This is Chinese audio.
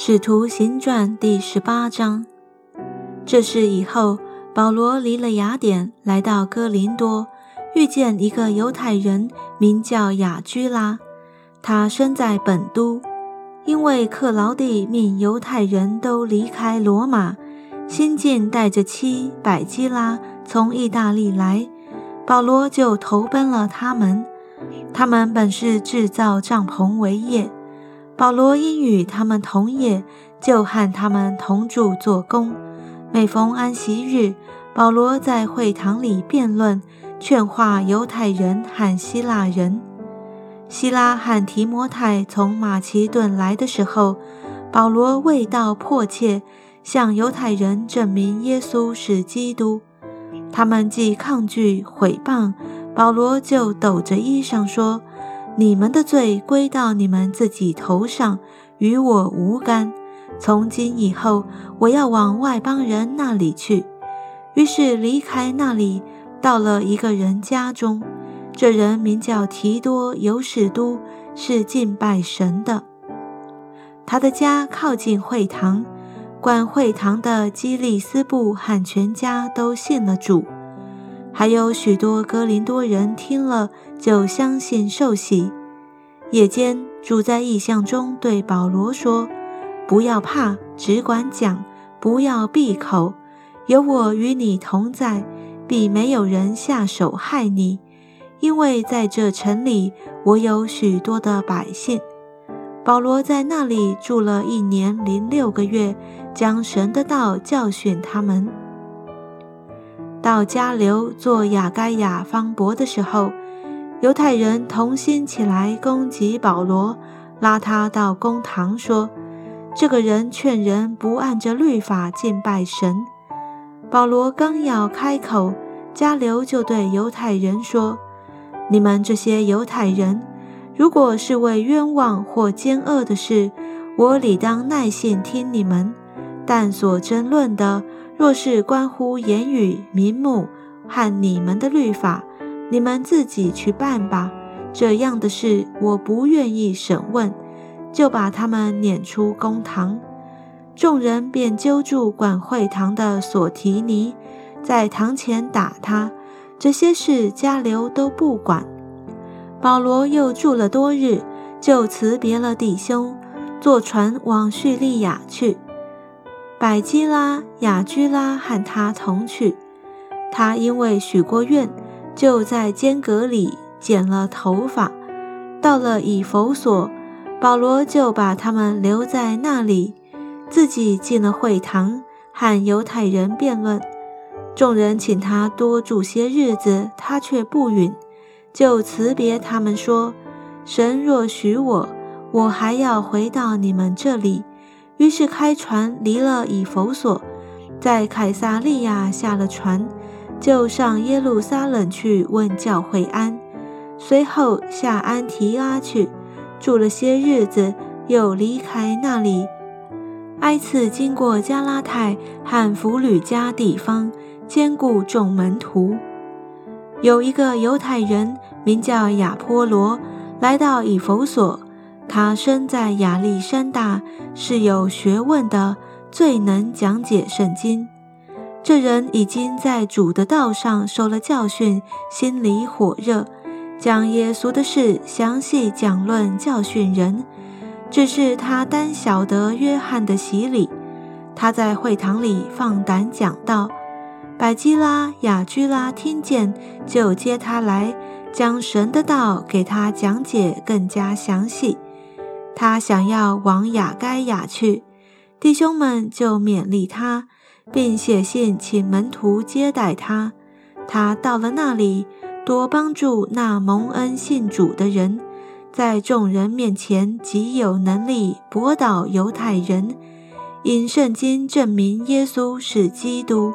使徒行传第十八章。这事以后，保罗离了雅典，来到哥林多，遇见一个犹太人，名叫雅居拉。他生在本都，因为克劳地命犹太人都离开罗马，新近带着妻百基拉从意大利来，保罗就投奔了他们。他们本是制造帐篷为业。保罗因与他们同业，就和他们同住做工。每逢安息日，保罗在会堂里辩论，劝化犹太人和希腊人。希拉和提摩太从马其顿来的时候，保罗未到迫切向犹太人证明耶稣是基督。他们既抗拒毁谤，保罗就抖着衣裳说。你们的罪归到你们自己头上，与我无干。从今以后，我要往外邦人那里去。于是离开那里，到了一个人家中。这人名叫提多尤士都，是敬拜神的。他的家靠近会堂，管会堂的基利斯布和全家都信了主。还有许多哥林多人听了，就相信受洗。夜间，主在异象中对保罗说：“不要怕，只管讲，不要闭口。有我与你同在，必没有人下手害你，因为在这城里，我有许多的百姓。”保罗在那里住了一年零六个月，将神的道教训他们。到加流做雅该亚方伯的时候，犹太人同心起来攻击保罗，拉他到公堂，说：“这个人劝人不按着律法敬拜神。”保罗刚要开口，加流就对犹太人说：“你们这些犹太人，如果是为冤枉或奸恶的事，我理当耐心听你们；但所争论的，”若是关乎言语、名目和你们的律法，你们自己去办吧。这样的事我不愿意审问，就把他们撵出公堂。众人便揪住管会堂的索提尼，在堂前打他。这些事加流都不管。保罗又住了多日，就辞别了弟兄，坐船往叙利亚去。百基拉、雅居拉和他同去。他因为许过愿，就在间隔里剪了头发。到了以弗所，保罗就把他们留在那里，自己进了会堂，和犹太人辩论。众人请他多住些日子，他却不允，就辞别他们说：“神若许我，我还要回到你们这里。”于是开船离了以弗所，在凯撒利亚下了船，就上耶路撒冷去问教会安。随后下安提阿去住了些日子，又离开那里。挨次经过加拉太和弗吕加地方，兼顾众门徒。有一个犹太人名叫亚波罗，来到以弗所。他生在亚历山大，是有学问的，最能讲解圣经。这人已经在主的道上受了教训，心里火热，将耶稣的事详细讲论，教训人。只是他单晓得约翰的洗礼。他在会堂里放胆讲道。百基拉、雅居拉听见，就接他来，将神的道给他讲解更加详细。他想要往雅该亚去，弟兄们就勉励他，并写信请门徒接待他。他到了那里，多帮助那蒙恩信主的人，在众人面前极有能力驳倒犹太人，因圣经证明耶稣是基督。